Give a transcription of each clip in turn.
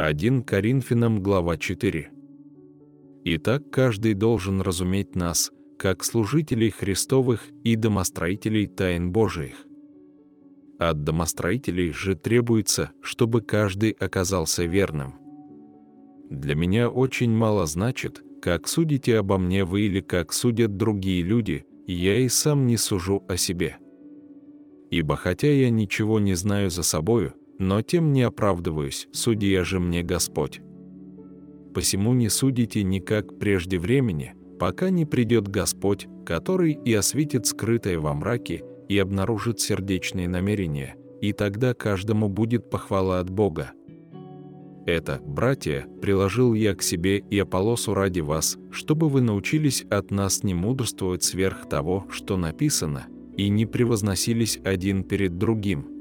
1 Коринфянам, глава 4. Итак, каждый должен разуметь нас, как служителей Христовых и домостроителей тайн Божиих. От домостроителей же требуется, чтобы каждый оказался верным. Для меня очень мало значит, как судите обо мне вы или как судят другие люди, я и сам не сужу о себе. Ибо хотя я ничего не знаю за собою, но тем не оправдываюсь, судья же мне Господь. Посему не судите никак прежде времени, пока не придет Господь, который и осветит скрытое во мраке, и обнаружит сердечные намерения, и тогда каждому будет похвала от Бога. Это, братья, приложил я к себе и Аполосу ради вас, чтобы вы научились от нас не мудрствовать сверх того, что написано, и не превозносились один перед другим.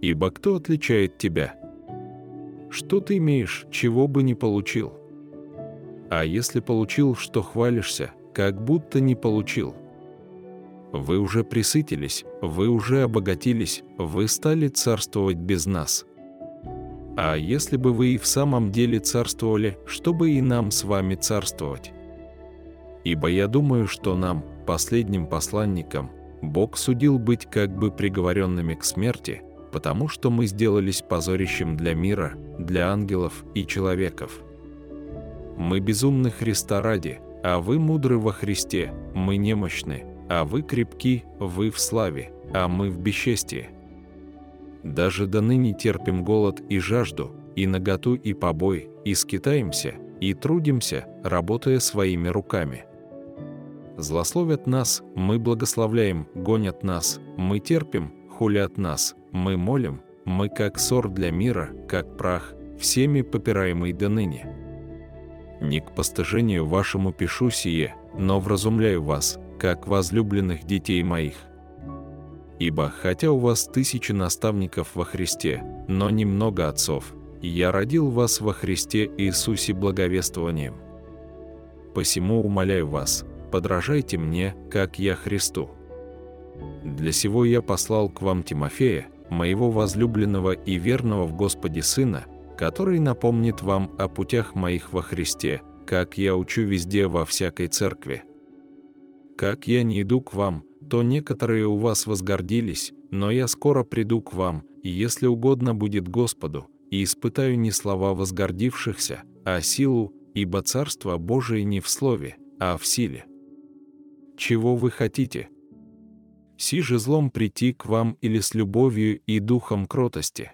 Ибо кто отличает тебя? Что ты имеешь, чего бы не получил? А если получил, что хвалишься, как будто не получил? Вы уже присытились, вы уже обогатились, вы стали царствовать без нас. А если бы вы и в самом деле царствовали, чтобы и нам с вами царствовать? Ибо я думаю, что нам, последним посланникам, Бог судил быть как бы приговоренными к смерти, потому что мы сделались позорищем для мира, для ангелов и человеков. Мы безумны Христа ради, а вы мудры во Христе, мы немощны, а вы крепки, вы в славе, а мы в бесчестии. Даже до ныне терпим голод и жажду, и наготу и побой, и скитаемся, и трудимся, работая своими руками. Злословят нас, мы благословляем, гонят нас, мы терпим, хулят нас, мы молим, мы как ссор для мира, как прах, всеми попираемый до ныне. Не к постыжению вашему пишу сие, но вразумляю вас, как возлюбленных детей моих. Ибо хотя у вас тысячи наставников во Христе, но немного отцов, я родил вас во Христе Иисусе благовествованием. Посему умоляю вас, подражайте мне, как я Христу. Для сего я послал к вам Тимофея, моего возлюбленного и верного в Господе Сына, который напомнит вам о путях моих во Христе, как я учу везде во всякой церкви. Как я не иду к вам, то некоторые у вас возгордились, но я скоро приду к вам, и если угодно будет Господу, и испытаю не слова возгордившихся, а силу, ибо Царство Божие не в слове, а в силе. Чего вы хотите? Си же злом прийти к вам или с любовью и духом кротости?